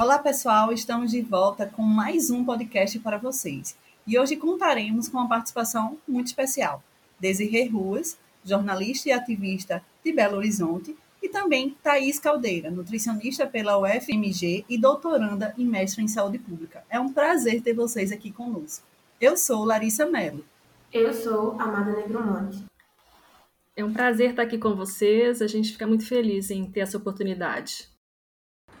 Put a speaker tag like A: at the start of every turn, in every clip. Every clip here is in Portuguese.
A: Olá pessoal, estamos de volta com mais um podcast para vocês. E hoje contaremos com uma participação muito especial. Desirê Ruas, jornalista e ativista de Belo Horizonte, e também Thaís Caldeira, nutricionista pela UFMG e doutoranda e mestre em saúde pública. É um prazer ter vocês aqui conosco. Eu sou Larissa Mello.
B: Eu sou Amada Negromonte.
C: É um prazer estar aqui com vocês. A gente fica muito feliz em ter essa oportunidade.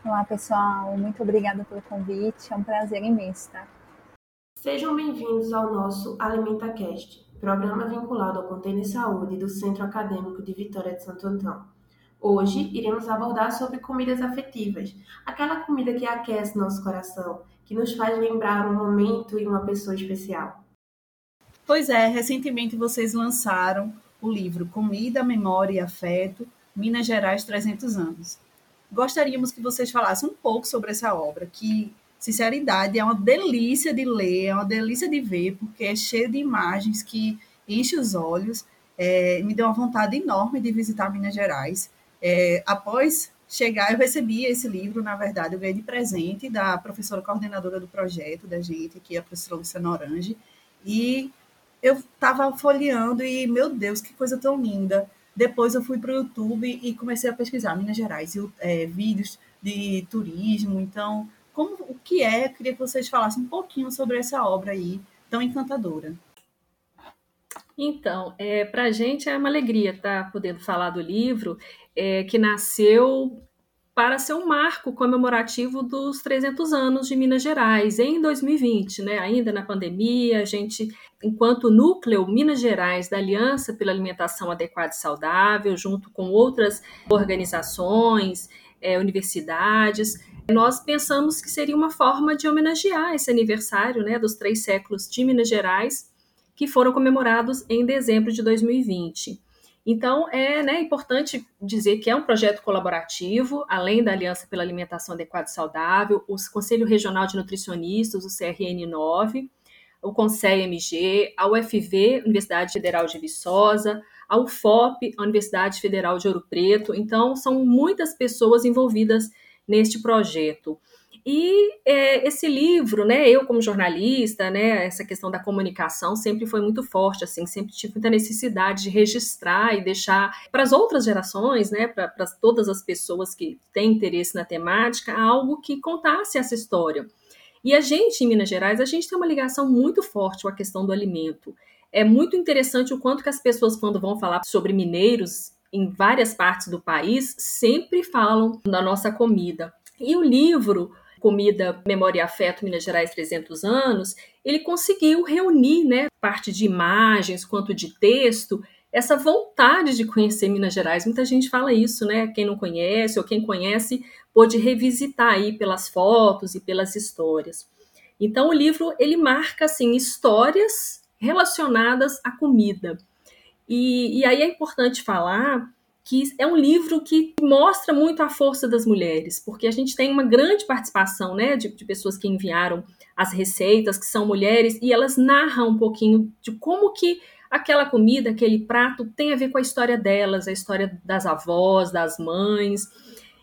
D: Olá, pessoal. Muito obrigada pelo convite. É um prazer imenso, tá?
B: Sejam bem-vindos ao nosso AlimentaCast, programa vinculado ao Container Saúde do Centro Acadêmico de Vitória de Santo Antão. Hoje iremos abordar sobre comidas afetivas, aquela comida que aquece nosso coração, que nos faz lembrar um momento e uma pessoa especial.
A: Pois é, recentemente vocês lançaram o livro Comida, Memória e Afeto, Minas Gerais 300 anos. Gostaríamos que vocês falassem um pouco sobre essa obra, que, sinceridade, é uma delícia de ler, é uma delícia de ver, porque é cheio de imagens que enche os olhos, é, me deu uma vontade enorme de visitar Minas Gerais. É, após chegar, eu recebi esse livro, na verdade, eu ganhei de presente da professora coordenadora do projeto da gente, que é a professora Luciana Orange, e eu estava folheando e, meu Deus, que coisa tão linda. Depois eu fui para o YouTube e comecei a pesquisar Minas Gerais, é, vídeos de turismo. Então, como o que é? Eu queria que vocês falassem um pouquinho sobre essa obra aí, tão encantadora.
C: Então, é, para a gente é uma alegria estar tá podendo falar do livro, é, que nasceu para ser um marco comemorativo dos 300 anos de Minas Gerais em 2020, né? Ainda na pandemia, a gente, enquanto núcleo Minas Gerais da Aliança pela Alimentação Adequada e Saudável, junto com outras organizações, é, universidades, nós pensamos que seria uma forma de homenagear esse aniversário, né, dos três séculos de Minas Gerais que foram comemorados em dezembro de 2020. Então, é né, importante dizer que é um projeto colaborativo, além da Aliança pela Alimentação Adequada e Saudável, o Conselho Regional de Nutricionistas, o CRN9, o CONSEI-MG, a UFV, Universidade Federal de Viçosa, a UFOP, a Universidade Federal de Ouro Preto. Então, são muitas pessoas envolvidas neste projeto. E é, esse livro, né, eu como jornalista, né, essa questão da comunicação sempre foi muito forte, assim, sempre tive muita necessidade de registrar e deixar para as outras gerações, né, para todas as pessoas que têm interesse na temática, algo que contasse essa história. E a gente, em Minas Gerais, a gente tem uma ligação muito forte com a questão do alimento. É muito interessante o quanto que as pessoas, quando vão falar sobre mineiros em várias partes do país, sempre falam da nossa comida. E o livro Comida, Memória e Afeto Minas Gerais 300 anos, ele conseguiu reunir, né, parte de imagens quanto de texto, essa vontade de conhecer Minas Gerais. Muita gente fala isso, né? Quem não conhece ou quem conhece pode revisitar aí pelas fotos e pelas histórias. Então o livro ele marca assim histórias relacionadas à comida. E, e aí é importante falar que é um livro que mostra muito a força das mulheres, porque a gente tem uma grande participação né, de, de, pessoas que enviaram as receitas, que são mulheres, e elas narram um pouquinho de como que aquela comida, aquele prato tem a ver com a história delas, a história das avós, das mães.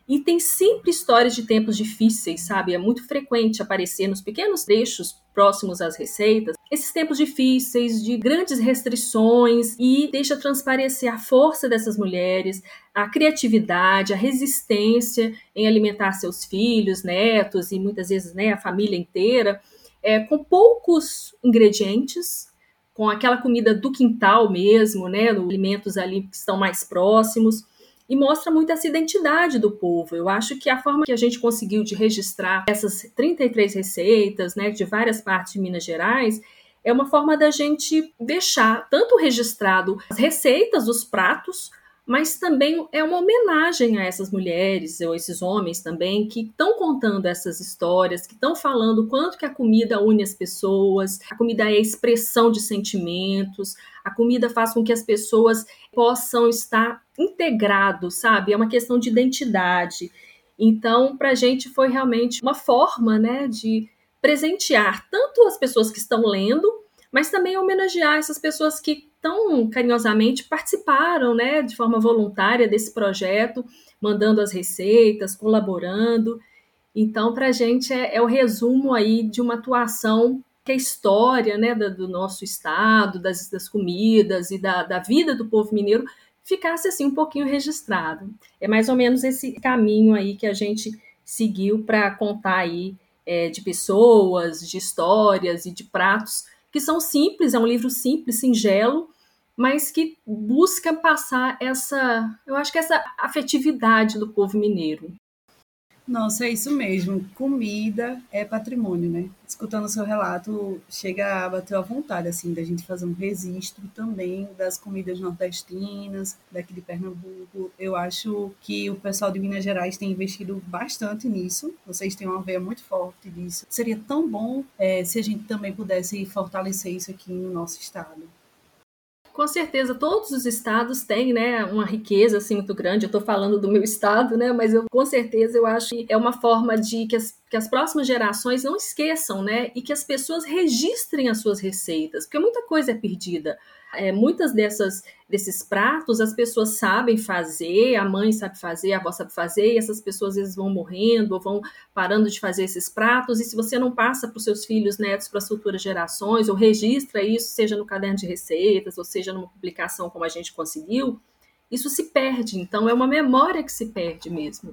C: E tem sempre histórias de tempos difíceis, sabe? É muito frequente aparecer nos pequenos trechos próximos às receitas esses tempos difíceis, de grandes restrições, e deixa transparecer a força dessas mulheres, a criatividade, a resistência em alimentar seus filhos, netos e muitas vezes né, a família inteira, é, com poucos ingredientes, com aquela comida do quintal mesmo, né, alimentos ali que estão mais próximos e mostra muito essa identidade do povo. Eu acho que a forma que a gente conseguiu de registrar essas 33 receitas, né, de várias partes de Minas Gerais, é uma forma da gente deixar tanto registrado as receitas, os pratos, mas também é uma homenagem a essas mulheres ou esses homens também que estão contando essas histórias, que estão falando quanto que a comida une as pessoas, a comida é expressão de sentimentos, a comida faz com que as pessoas possam estar integrados, sabe? É uma questão de identidade. Então, para a gente foi realmente uma forma, né, de presentear tanto as pessoas que estão lendo, mas também homenagear essas pessoas que tão carinhosamente participaram, né, de forma voluntária desse projeto, mandando as receitas, colaborando. Então, para a gente é, é, o resumo aí de uma atuação que a história, né, do, do nosso estado, das, das comidas e da, da vida do povo mineiro ficasse assim um pouquinho registrado. É mais ou menos esse caminho aí que a gente seguiu para contar aí é, de pessoas, de histórias e de pratos que são simples, é um livro simples, singelo, mas que busca passar essa, eu acho que essa afetividade do povo mineiro.
A: Nossa, é isso mesmo. Comida é patrimônio, né? Escutando o seu relato, chega a bater a vontade, assim, da gente fazer um registro também das comidas nordestinas, daqui de Pernambuco. Eu acho que o pessoal de Minas Gerais tem investido bastante nisso. Vocês têm uma veia muito forte disso. Seria tão bom é, se a gente também pudesse fortalecer isso aqui no nosso estado
C: com certeza todos os estados têm, né, uma riqueza assim muito grande. Eu estou falando do meu estado, né, mas eu com certeza eu acho que é uma forma de que as, que as próximas gerações não esqueçam, né, e que as pessoas registrem as suas receitas, porque muita coisa é perdida é, muitas dessas desses pratos as pessoas sabem fazer, a mãe sabe fazer, a avó sabe fazer, e essas pessoas às vezes vão morrendo ou vão parando de fazer esses pratos, e se você não passa para os seus filhos, netos, para as futuras gerações, ou registra isso, seja no caderno de receitas, ou seja numa publicação como a gente conseguiu, isso se perde. Então é uma memória que se perde mesmo.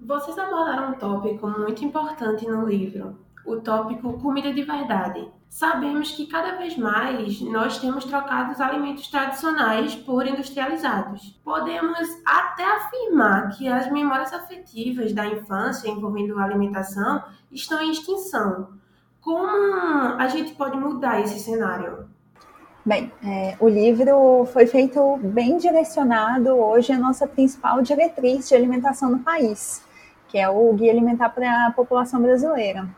B: Vocês abordaram um tópico muito importante no livro, o tópico comida de verdade. Sabemos que cada vez mais nós temos trocado os alimentos tradicionais por industrializados. Podemos até afirmar que as memórias afetivas da infância envolvendo alimentação estão em extinção. Como a gente pode mudar esse cenário?
D: Bem, é, o livro foi feito bem direcionado hoje à nossa principal diretriz de alimentação no país, que é o Guia Alimentar para a População Brasileira.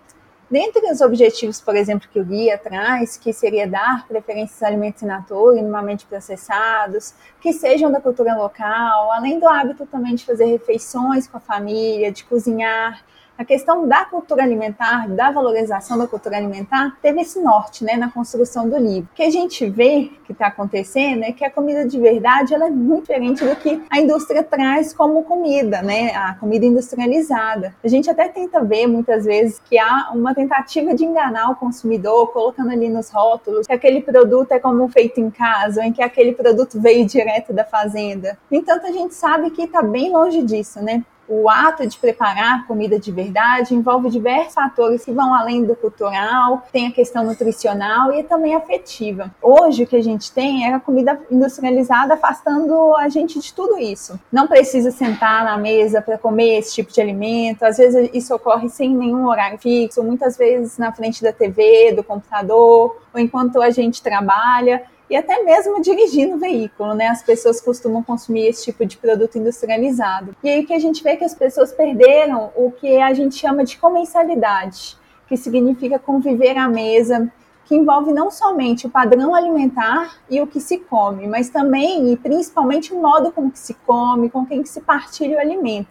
D: Dentre os objetivos, por exemplo, que o guia traz, que seria dar preferências a alimentos in natura, minimamente processados, que sejam da cultura local, além do hábito também de fazer refeições com a família, de cozinhar, a questão da cultura alimentar, da valorização da cultura alimentar, teve esse norte né, na construção do livro. O que a gente vê que está acontecendo é que a comida de verdade ela é muito diferente do que a indústria traz como comida, né, a comida industrializada. A gente até tenta ver muitas vezes que há uma tentativa de enganar o consumidor, colocando ali nos rótulos que aquele produto é como feito em casa, ou em que aquele produto veio direto da fazenda. No entanto, a gente sabe que está bem longe disso, né? O ato de preparar comida de verdade envolve diversos fatores que vão além do cultural, tem a questão nutricional e também afetiva. Hoje o que a gente tem é a comida industrializada afastando a gente de tudo isso. Não precisa sentar na mesa para comer esse tipo de alimento, às vezes isso ocorre sem nenhum horário fixo, muitas vezes na frente da TV, do computador, ou enquanto a gente trabalha e até mesmo dirigindo o veículo, né? As pessoas costumam consumir esse tipo de produto industrializado. E aí o que a gente vê é que as pessoas perderam o que a gente chama de comensalidade, que significa conviver à mesa, que envolve não somente o padrão alimentar e o que se come, mas também e principalmente o modo como que se come, com quem que se partilha o alimento.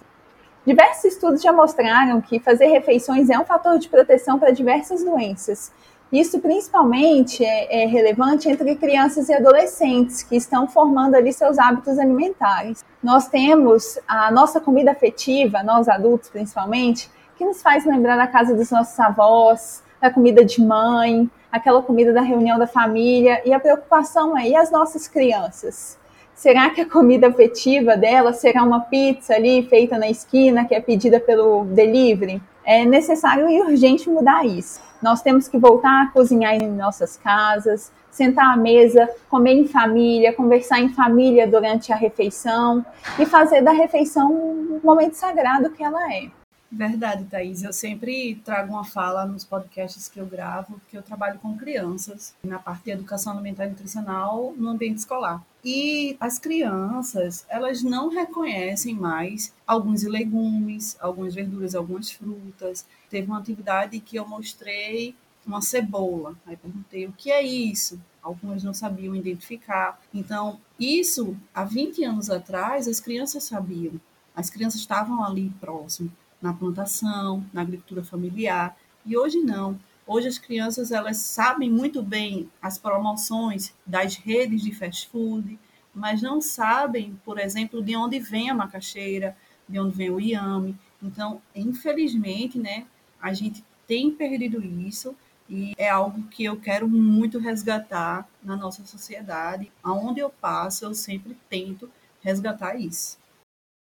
D: Diversos estudos já mostraram que fazer refeições é um fator de proteção para diversas doenças, isso principalmente é, é, relevante entre crianças e adolescentes que estão formando ali seus hábitos alimentares. Nós temos a nossa comida afetiva, nós adultos principalmente, que nos faz lembrar da casa dos nossos avós, da comida de mãe, aquela comida da reunião da família e a preocupação é e as nossas crianças. Será que a comida afetiva dela será uma pizza ali feita na esquina que é pedida pelo delivery? É necessário e urgente mudar isso. Nós temos que voltar a cozinhar em nossas casas, sentar à mesa, comer em família, conversar em família durante a refeição e fazer da refeição um momento sagrado que ela é.
A: Verdade, Thaís. Eu sempre trago uma fala nos podcasts que eu gravo, que eu trabalho com crianças na parte de educação alimentar e nutricional no ambiente escolar. E as crianças, elas não reconhecem mais alguns legumes, algumas verduras, algumas frutas. Teve uma atividade que eu mostrei uma cebola. Aí perguntei o que é isso? Algumas não sabiam identificar. Então, isso há 20 anos atrás, as crianças sabiam. As crianças estavam ali próximo, na plantação, na agricultura familiar. E hoje não. Hoje as crianças elas sabem muito bem as promoções das redes de fast food, mas não sabem, por exemplo, de onde vem a macaxeira, de onde vem o iame. Então, infelizmente, né, a gente tem perdido isso e é algo que eu quero muito resgatar na nossa sociedade. Aonde eu passo, eu sempre tento resgatar isso.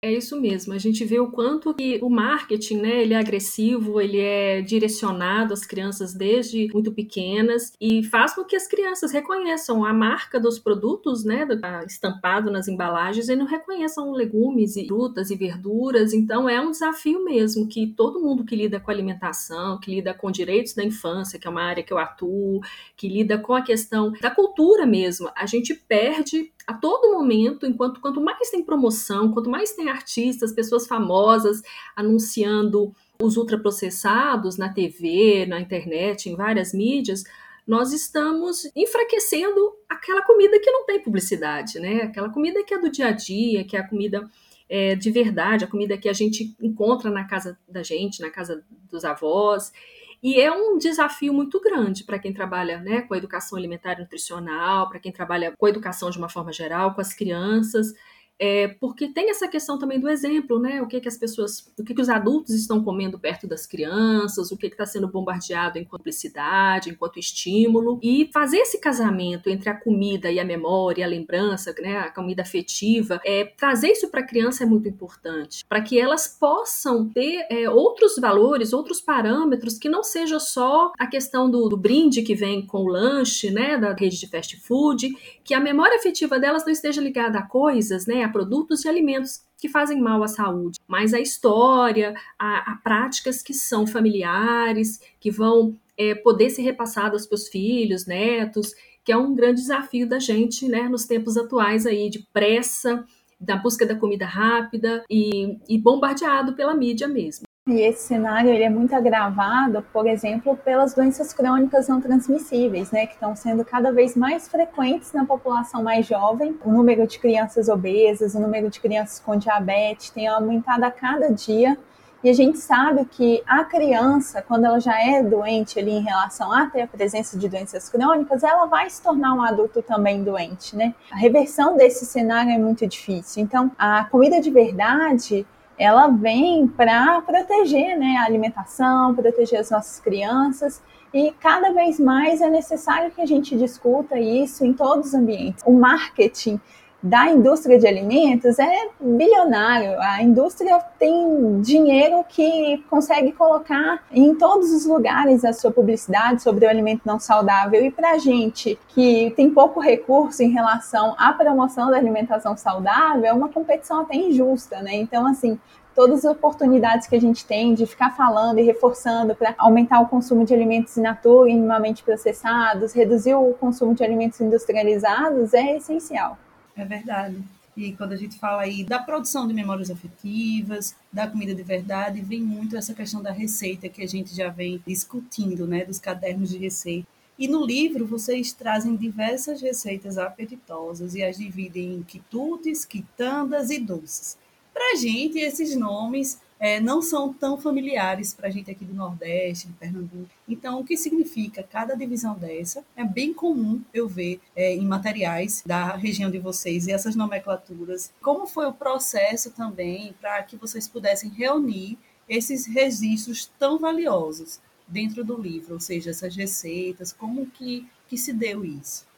C: É isso mesmo. A gente vê o quanto que o marketing, né, ele é agressivo, ele é direcionado às crianças desde muito pequenas e faz com que as crianças reconheçam a marca dos produtos, né, estampado nas embalagens e não reconheçam legumes e frutas e verduras. Então é um desafio mesmo que todo mundo que lida com alimentação, que lida com direitos da infância, que é uma área que eu atuo, que lida com a questão da cultura mesmo, a gente perde a todo momento, enquanto quanto mais tem promoção, quanto mais tem artistas, pessoas famosas anunciando os ultraprocessados na TV, na internet, em várias mídias, nós estamos enfraquecendo aquela comida que não tem publicidade, né? Aquela comida que é do dia a dia, que é a comida é, de verdade, a comida que a gente encontra na casa da gente, na casa dos avós. E é um desafio muito grande para quem trabalha né, com a educação alimentar e nutricional, para quem trabalha com a educação de uma forma geral, com as crianças. É, porque tem essa questão também do exemplo, né? O que, que as pessoas, o que, que os adultos estão comendo perto das crianças, o que está sendo bombardeado enquanto publicidade, enquanto estímulo, e fazer esse casamento entre a comida e a memória, a lembrança, né? A comida afetiva, é, trazer isso para a criança é muito importante, para que elas possam ter é, outros valores, outros parâmetros que não seja só a questão do, do brinde que vem com o lanche, né? Da rede de fast food, que a memória afetiva delas não esteja ligada a coisas, né? Produtos e alimentos que fazem mal à saúde, mas a história, a, a práticas que são familiares, que vão é, poder ser repassadas para os filhos, netos, que é um grande desafio da gente, né, nos tempos atuais aí de pressa, da busca da comida rápida e, e bombardeado pela mídia mesmo.
D: E esse cenário ele é muito agravado, por exemplo, pelas doenças crônicas não transmissíveis, né, que estão sendo cada vez mais frequentes na população mais jovem. O número de crianças obesas, o número de crianças com diabetes tem aumentado a cada dia. E a gente sabe que a criança, quando ela já é doente ali em relação a ter a presença de doenças crônicas, ela vai se tornar um adulto também doente, né? A reversão desse cenário é muito difícil. Então, a comida de verdade ela vem para proteger né, a alimentação, proteger as nossas crianças. E cada vez mais é necessário que a gente discuta isso em todos os ambientes. O marketing da indústria de alimentos é bilionário. A indústria tem dinheiro que consegue colocar em todos os lugares a sua publicidade sobre o alimento não saudável. E para a gente que tem pouco recurso em relação à promoção da alimentação saudável, é uma competição até injusta, né? Então, assim, todas as oportunidades que a gente tem de ficar falando e reforçando para aumentar o consumo de alimentos in natura, minimamente processados, reduzir o consumo de alimentos industrializados é essencial.
A: É verdade. E quando a gente fala aí da produção de memórias afetivas, da comida de verdade, vem muito essa questão da receita que a gente já vem discutindo, né, dos cadernos de receita. E no livro vocês trazem diversas receitas apetitosas e as dividem em quitutes, quitandas e doces. Para a gente, esses nomes é, não são tão familiares para a gente aqui do Nordeste, de Pernambuco. Então, o que significa cada divisão dessa? É bem comum eu ver é, em materiais da região de vocês e essas nomenclaturas. Como foi o processo também para que vocês pudessem reunir esses registros tão valiosos dentro do livro, ou seja, essas receitas, como que, que se deu isso?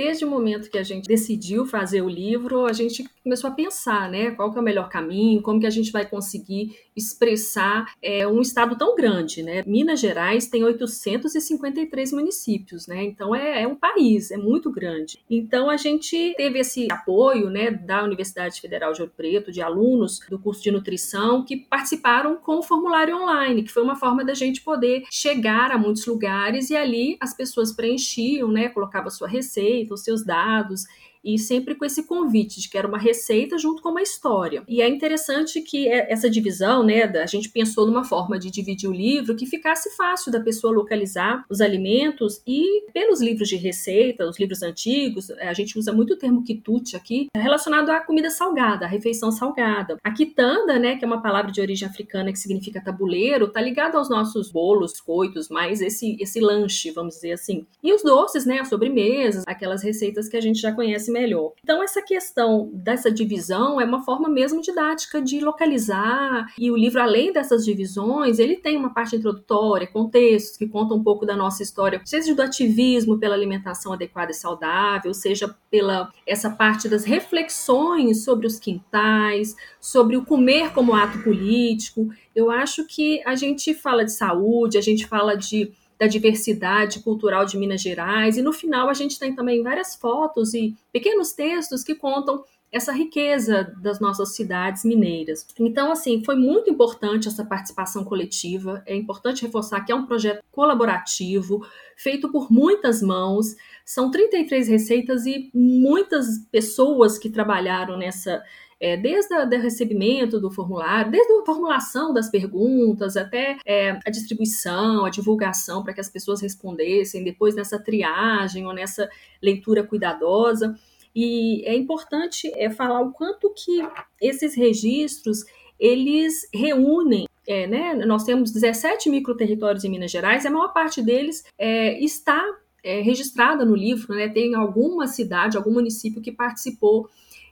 C: Desde o momento que a gente decidiu fazer o livro, a gente começou a pensar, né, qual que é o melhor caminho, como que a gente vai conseguir expressar é, um estado tão grande, né? Minas Gerais tem 853 municípios, né? Então é, é, um país, é muito grande. Então a gente teve esse apoio, né, da Universidade Federal de Ouro Preto, de alunos do curso de nutrição que participaram com o formulário online, que foi uma forma da gente poder chegar a muitos lugares e ali as pessoas preenchiam, né, colocavam sua receita os seus dados e sempre com esse convite de que era uma receita junto com uma história. E é interessante que é, essa divisão, né, a gente pensou numa forma de dividir o livro que ficasse fácil da pessoa localizar os alimentos e pelos livros de receita, os livros antigos, a gente usa muito o termo quitute aqui, relacionado à comida salgada, à refeição salgada. A quitanda, né, que é uma palavra de origem africana que significa tabuleiro, tá ligado aos nossos bolos, coitos, mais esse esse lanche, vamos dizer assim. E os doces, né, as sobremesas, aquelas receitas que a gente já conhece melhor. Então, essa questão dessa divisão é uma forma mesmo didática de localizar, e o livro, além dessas divisões, ele tem uma parte introdutória, contextos que contam um pouco da nossa história, seja do ativismo pela alimentação adequada e saudável, seja pela essa parte das reflexões sobre os quintais, sobre o comer como ato político. Eu acho que a gente fala de saúde, a gente fala de da diversidade cultural de Minas Gerais. E no final a gente tem também várias fotos e pequenos textos que contam essa riqueza das nossas cidades mineiras. Então, assim, foi muito importante essa participação coletiva. É importante reforçar que é um projeto colaborativo, feito por muitas mãos. São 33 receitas e muitas pessoas que trabalharam nessa é, desde o recebimento do formulário, desde a formulação das perguntas até é, a distribuição, a divulgação para que as pessoas respondessem, depois nessa triagem ou nessa leitura cuidadosa. E é importante é, falar o quanto que esses registros eles reúnem é, né, nós temos 17 microterritórios em Minas Gerais, a maior parte deles é, está é, registrada no livro, né, tem alguma cidade, algum município que participou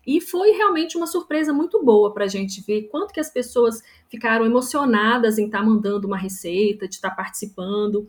C: e foi realmente uma surpresa muito boa para a gente ver quanto que as pessoas ficaram emocionadas em estar tá mandando uma receita, de estar tá participando.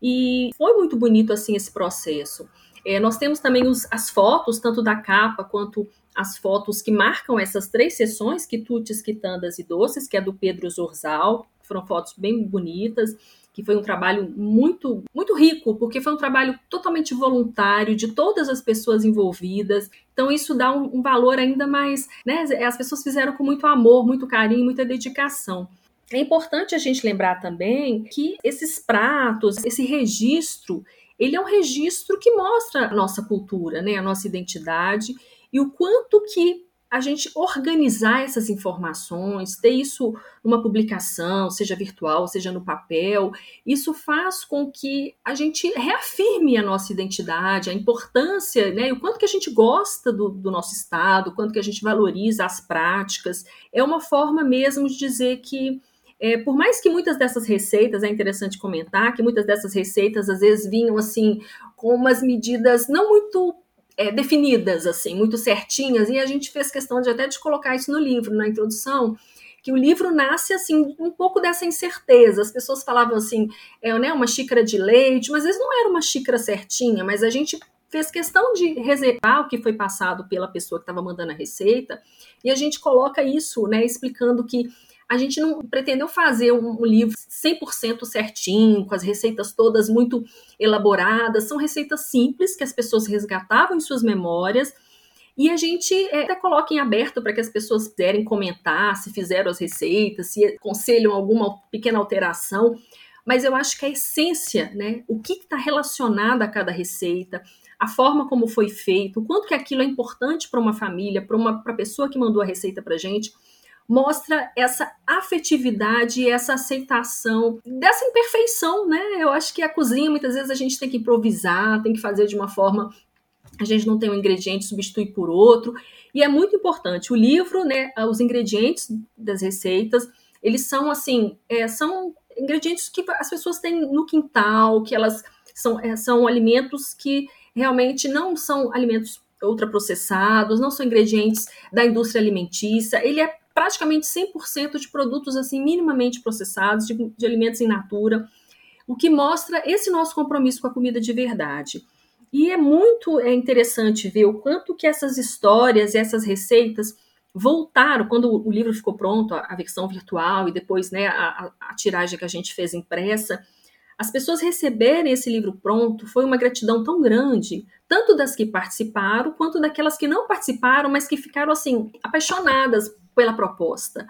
C: E foi muito bonito assim esse processo. É, nós temos também os, as fotos, tanto da capa quanto as fotos que marcam essas três sessões, quitutes, quitandas e doces, que é do Pedro Zorzal, foram fotos bem bonitas que foi um trabalho muito, muito rico, porque foi um trabalho totalmente voluntário de todas as pessoas envolvidas. Então isso dá um, um valor ainda mais, né? As pessoas fizeram com muito amor, muito carinho, muita dedicação. É importante a gente lembrar também que esses pratos, esse registro, ele é um registro que mostra a nossa cultura, né, a nossa identidade e o quanto que a gente organizar essas informações, ter isso numa publicação, seja virtual, seja no papel, isso faz com que a gente reafirme a nossa identidade, a importância, né, o quanto que a gente gosta do, do nosso estado, o quanto que a gente valoriza as práticas. É uma forma mesmo de dizer que é, por mais que muitas dessas receitas, é interessante comentar que muitas dessas receitas às vezes vinham assim com umas medidas não muito é, definidas, assim, muito certinhas, e a gente fez questão de até de colocar isso no livro, na introdução, que o livro nasce assim um pouco dessa incerteza. As pessoas falavam assim, é né, uma xícara de leite, mas às vezes não era uma xícara certinha, mas a gente fez questão de reservar o que foi passado pela pessoa que estava mandando a receita, e a gente coloca isso, né, explicando que a gente não pretendeu fazer um, livro 100% certinho, com as receitas todas muito elaboradas. São receitas simples que as pessoas resgatavam em suas memórias. E a gente é, até coloca em aberto para que as pessoas puderem comentar se fizeram as receitas, se aconselham alguma pequena alteração. Mas eu acho que a essência, né, o que está relacionado a cada receita, a forma como foi feito, o quanto que aquilo é importante para uma família, para uma pra pessoa que mandou a receita para gente, mostra essa afetividade essa aceitação dessa imperfeição, né? Eu acho que a cozinha muitas vezes a gente tem que improvisar, tem que fazer de uma forma a gente não tem um ingrediente substitui por outro e é muito importante o livro, né? Os ingredientes das receitas eles são assim, é, são ingredientes que as pessoas têm no quintal, que elas são, é, são alimentos que realmente não são alimentos ultraprocessados, não são ingredientes da indústria alimentícia. Ele é praticamente 100% de produtos assim minimamente processados, de, de alimentos em natura, o que mostra esse nosso compromisso com a comida de verdade. E é muito é interessante ver o quanto que essas histórias e essas receitas voltaram quando o livro ficou pronto, a, a versão virtual e depois né, a, a, tiragem que a gente fez impressa. As pessoas receberem esse livro pronto foi uma gratidão tão grande, tanto das que participaram quanto daquelas que não participaram, mas que ficaram assim apaixonadas pela proposta.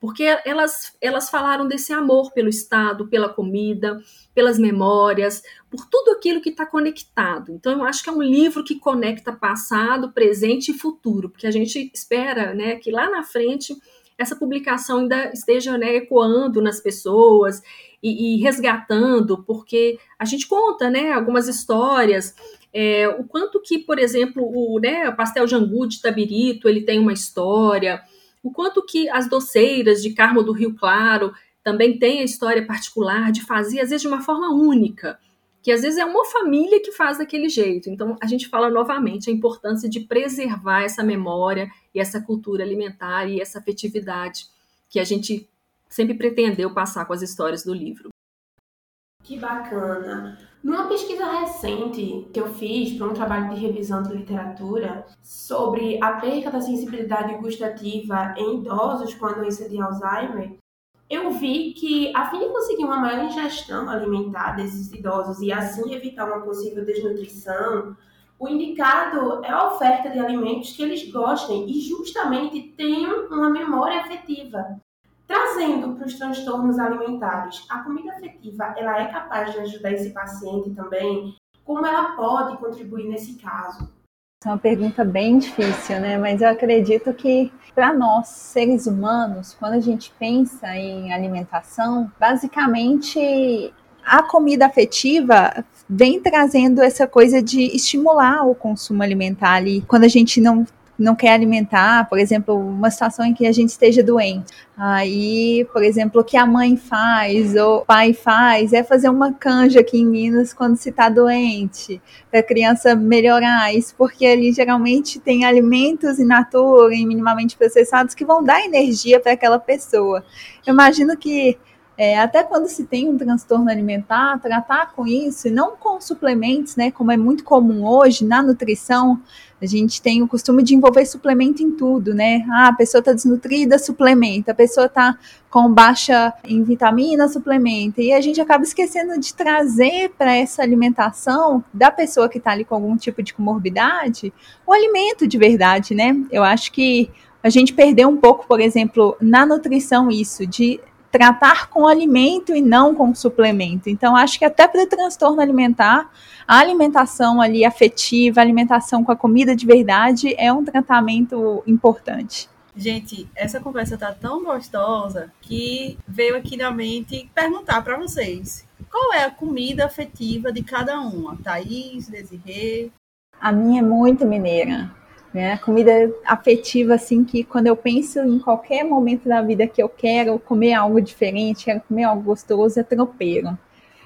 C: porque elas, elas falaram desse amor pelo Estado, pela comida, pelas memórias, por tudo aquilo que está conectado. Então, eu acho que é um livro que conecta passado, presente e futuro, porque a gente espera né, que lá na frente essa publicação ainda esteja né, ecoando nas pessoas e, e, resgatando, porque a gente conta né, algumas histórias. É, o quanto que, por exemplo, o, né, o pastel angu de Tabirito, ele tem uma história, o quanto que as doceiras de Carmo do Rio Claro também têm a história particular de fazer, às vezes, de uma forma única, que às vezes é uma família que faz daquele jeito. Então, a gente fala novamente a importância de preservar essa memória e essa cultura alimentar e essa afetividade que a gente sempre pretendeu passar com as histórias do livro.
B: Que bacana! Numa pesquisa recente que eu fiz para um trabalho de revisão de literatura sobre a perda da sensibilidade gustativa em idosos com a doença de Alzheimer, eu vi que, a fim de conseguir uma maior ingestão alimentar desses idosos e assim evitar uma possível desnutrição, o indicado é a oferta de alimentos que eles gostem e justamente tenham uma memória afetiva. Trazendo para os transtornos alimentares, a comida afetiva ela é capaz de ajudar esse paciente também? Como ela pode contribuir nesse caso?
D: É uma pergunta bem difícil, né? Mas eu acredito que para nós, seres humanos, quando a gente pensa em alimentação, basicamente a comida afetiva vem trazendo essa coisa de estimular o consumo alimentar ali. Quando a gente não não quer alimentar, por exemplo, uma situação em que a gente esteja doente. Aí, por exemplo, o que a mãe faz ou o pai faz é fazer uma canja aqui em Minas quando se está doente, para a criança melhorar. Isso porque ali geralmente tem alimentos in natura e minimamente processados que vão dar energia para aquela pessoa. Eu imagino que é, até quando se tem um transtorno alimentar, tratar com isso, e não com suplementos, né, como é muito comum hoje na nutrição, a gente tem o costume de envolver suplemento em tudo, né? Ah, a pessoa está desnutrida, suplementa. A pessoa está com baixa em vitamina, suplementa. E a gente acaba esquecendo de trazer para essa alimentação da pessoa que está ali com algum tipo de comorbidade o alimento de verdade, né? Eu acho que a gente perdeu um pouco, por exemplo, na nutrição isso, de tratar com alimento e não com suplemento. Então, acho que até para o transtorno alimentar, a alimentação ali afetiva, a alimentação com a comida de verdade é um tratamento importante.
A: Gente, essa conversa tá tão gostosa que veio aqui na mente perguntar para vocês. Qual é a comida afetiva de cada uma? Thaís, Desirê?
D: A minha é muito mineira. Né? Comida afetiva, assim, que quando eu penso em qualquer momento da vida que eu quero comer algo diferente, quero comer algo gostoso, é tropeiro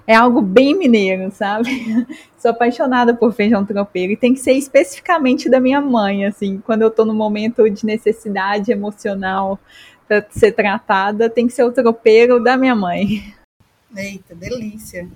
D: é algo bem mineiro, sabe? Sou apaixonada por feijão tropeiro e tem que ser especificamente da minha mãe, assim, quando eu tô no momento de necessidade emocional para ser tratada, tem que ser o tropeiro da minha mãe.
A: Eita, delícia.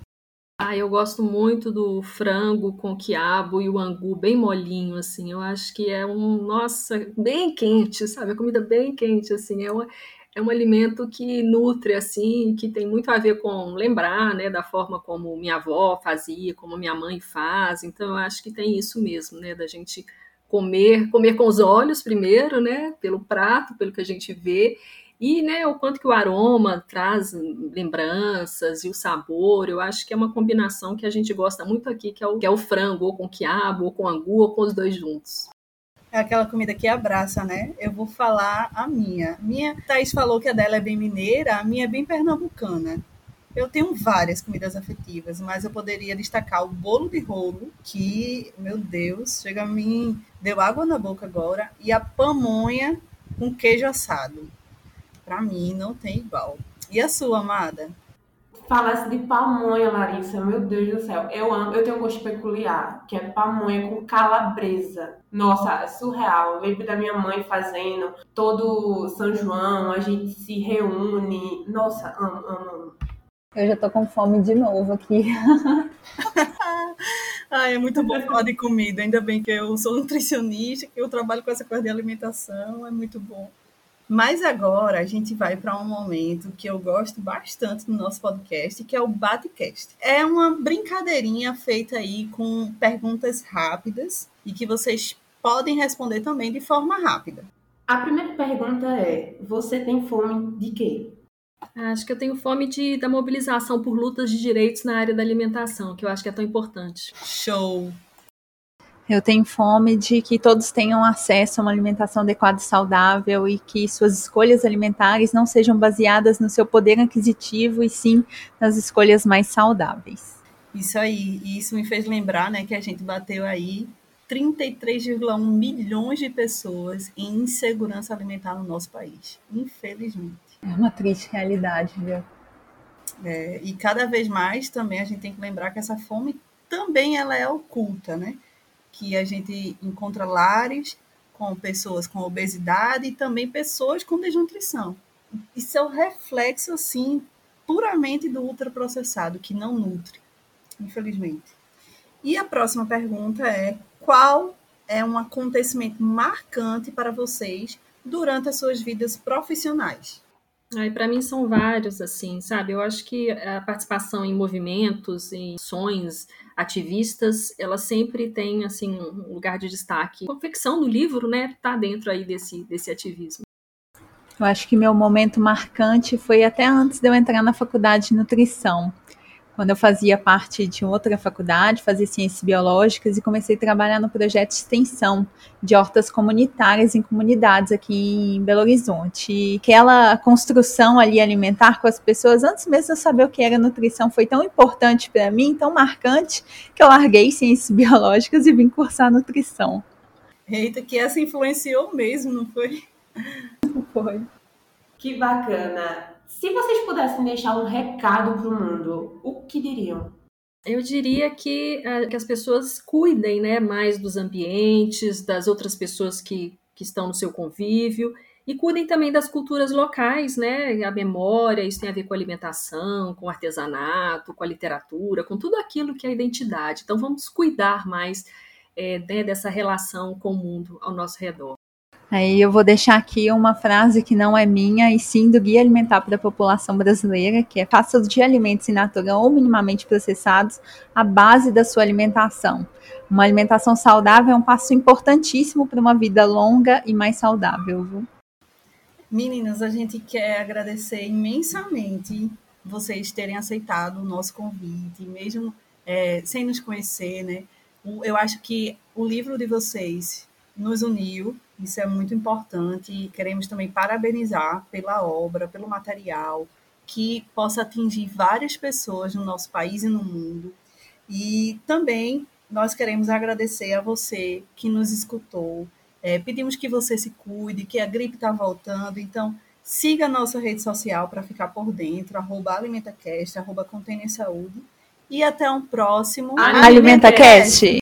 C: Ah, eu gosto muito do frango com quiabo e o angu bem molinho, assim. Eu acho que é um, nossa, bem quente, sabe? A comida bem quente, assim. É uma, é um alimento que nutre, assim, que tem muito a ver com lembrar, né, da forma como minha avó fazia, como minha mãe faz. Então, eu acho que tem isso mesmo, né, da gente comer, comer com os olhos primeiro, né, pelo prato, pelo que a gente vê, e, né, o quanto que o aroma traz lembranças e o sabor. Eu acho que é uma combinação que a gente gosta muito aqui, que é o, que é o frango, ou com quiabo, ou com angu, ou com os dois juntos.
A: É aquela comida que abraça, né? Eu vou falar a minha. Minha, Thaís falou que a dela é bem mineira, a minha é bem pernambucana. Eu tenho várias comidas afetivas, mas eu poderia destacar o bolo de rolo, que, meu Deus, chega a mim, deu água na boca agora, e a pamonha com queijo assado. Para mim, não tem igual. E a sua, amada?
B: Falasse de pamonha, Larissa, meu Deus do céu. Eu amo, eu tenho um gosto peculiar, que é pamonha com calabresa. Nossa, é surreal. Eu lembro da minha mãe fazendo todo São João, a gente se reúne. Nossa, amo, amo, amo.
D: Eu já tô com fome de novo aqui.
A: Ai, é muito bom falar de comida. Ainda bem que eu sou nutricionista, que eu trabalho com essa coisa de alimentação. É muito bom. Mas agora a gente vai para um momento que eu gosto bastante no nosso podcast, que é o Batecast. É uma brincadeirinha feita aí com perguntas rápidas e que vocês podem responder também de forma rápida.
B: A primeira pergunta é: você tem fome de quê?
C: Acho que eu tenho fome de, da mobilização por lutas de direitos na área da alimentação, que eu acho que é tão importante.
E: Show!
D: Eu tenho fome de que todos tenham acesso a uma alimentação adequada e saudável e que suas escolhas alimentares não sejam baseadas no seu poder aquisitivo e sim nas escolhas mais saudáveis.
A: Isso aí, e isso me fez lembrar, né, que a gente bateu aí 33,1 milhões de pessoas em insegurança alimentar no nosso país, infelizmente.
D: É uma triste realidade, viu?
A: É, e cada vez mais também a gente tem que lembrar que essa fome também ela é oculta, né? Que a gente encontra lares com pessoas com obesidade e também pessoas com desnutrição. Isso é o reflexo, assim, puramente do ultraprocessado, que não nutre, infelizmente. E a próxima pergunta é: qual é um acontecimento marcante para vocês durante as suas vidas profissionais?
C: Ai, para mim são vários, assim, sabe? Eu acho que a participação em movimentos, em ações ativistas, ela sempre tem, assim, um lugar de destaque. A confecção do livro, né, tá dentro aí desse, desse ativismo.
D: Eu acho que meu momento marcante foi até antes de eu entrar na faculdade de nutrição quando eu fazia parte de outra faculdade, fazia ciências biológicas e comecei a trabalhar no projeto de extensão de hortas comunitárias em comunidades aqui em Belo Horizonte. E aquela construção ali alimentar com as pessoas, antes mesmo de eu saber o que era nutrição, foi tão importante para mim, tão marcante, que eu larguei ciências biológicas e vim cursar nutrição.
A: Eita, que essa influenciou mesmo, não foi?
D: Foi.
B: Que bacana. Se vocês pudessem deixar um recado para o mundo, o que diriam?
C: Eu diria que, uh, que as pessoas cuidem né, mais dos ambientes, das outras pessoas que, que estão no seu convívio e cuidem também das culturas locais, né? A memória, isso tem a ver com alimentação, com artesanato, com a literatura, com tudo aquilo que é a identidade. Então vamos cuidar mais é, dessa relação com o mundo ao nosso redor.
D: Aí eu vou deixar aqui uma frase que não é minha, e sim do Guia Alimentar para a População Brasileira, que é faça de alimentos in natura ou minimamente processados a base da sua alimentação. Uma alimentação saudável é um passo importantíssimo para uma vida longa e mais saudável. Viu?
A: Meninas, a gente quer agradecer imensamente vocês terem aceitado o nosso convite, mesmo é, sem nos conhecer, né? Eu acho que o livro de vocês nos uniu isso é muito importante e queremos também parabenizar pela obra, pelo material, que possa atingir várias pessoas no nosso país e no mundo. E também nós queremos agradecer a você que nos escutou. É, pedimos que você se cuide, que a gripe está voltando, então siga a nossa rede social para ficar por dentro, arroba AlimentaCast, arroba Saúde. E até um próximo
D: AlimentaCast!